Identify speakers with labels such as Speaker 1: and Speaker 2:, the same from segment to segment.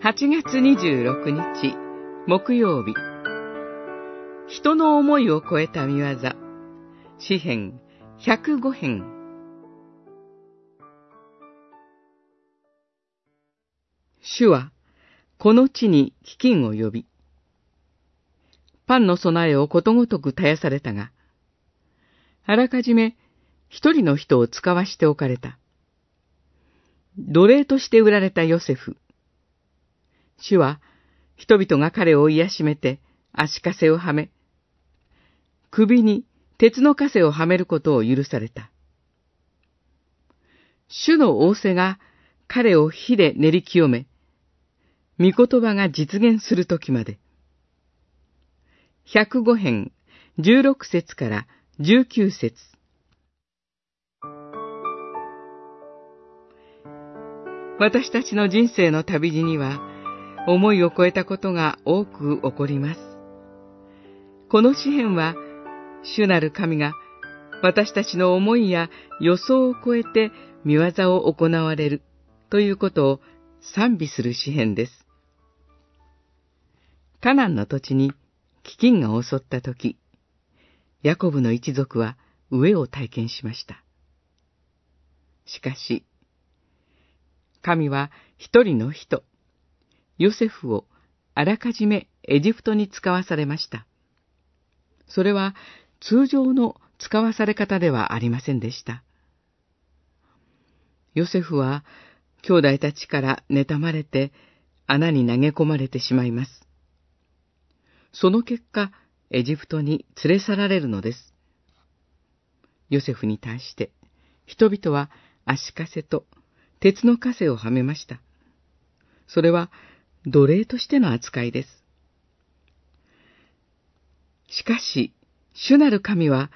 Speaker 1: 8月26日、木曜日。人の思いを超えた見業。詩編105編。主は、この地に飢饉を呼び、パンの備えをことごとく絶やされたが、あらかじめ一人の人を使わしておかれた。奴隷として売られたヨセフ。主は、人々が彼を癒しめて足かせをはめ、首に鉄の枷をはめることを許された。主の仰せが彼を火で練り清め、御言葉が実現するときまで。105編16節から19節私たちの人生の旅路には、思いを超えたことが多く起こります。この詩篇は、主なる神が私たちの思いや予想を超えて見業を行われるということを賛美する詩篇です。カナンの土地に飢饉が襲った時、ヤコブの一族は飢えを体験しました。しかし、神は一人の人、ヨセフをあらかじめエジプトに使わされました。それは通常の使わされ方ではありませんでした。ヨセフは兄弟たちから妬まれて穴に投げ込まれてしまいます。その結果、エジプトに連れ去られるのです。ヨセフに対して人々は足かせと鉄の枷をはめました。それは奴隷としての扱いです。しかし、主なる神は、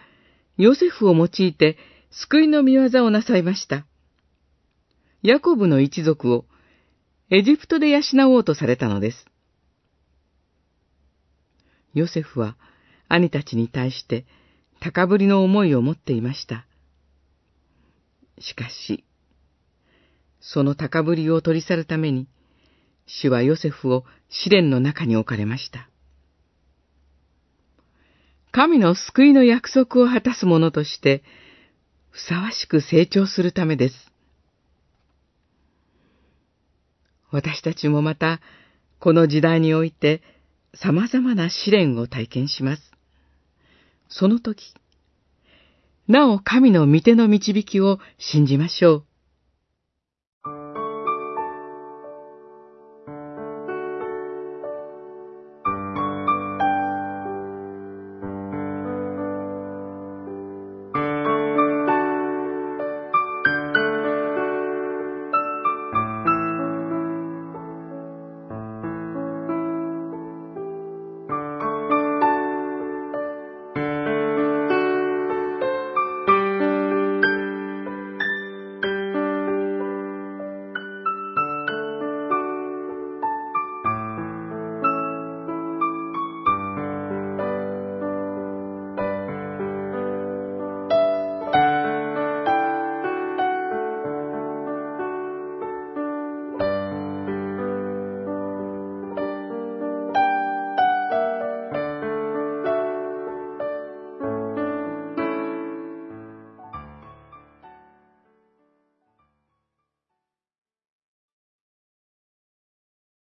Speaker 1: ヨセフを用いて救いの見業をなさいました。ヤコブの一族をエジプトで養おうとされたのです。ヨセフは兄たちに対して高ぶりの思いを持っていました。しかし、その高ぶりを取り去るために、主はヨセフを試練の中に置かれました。神の救いの約束を果たす者として、ふさわしく成長するためです。私たちもまた、この時代において、様々な試練を体験します。その時、なお神の御手の導きを信じましょう。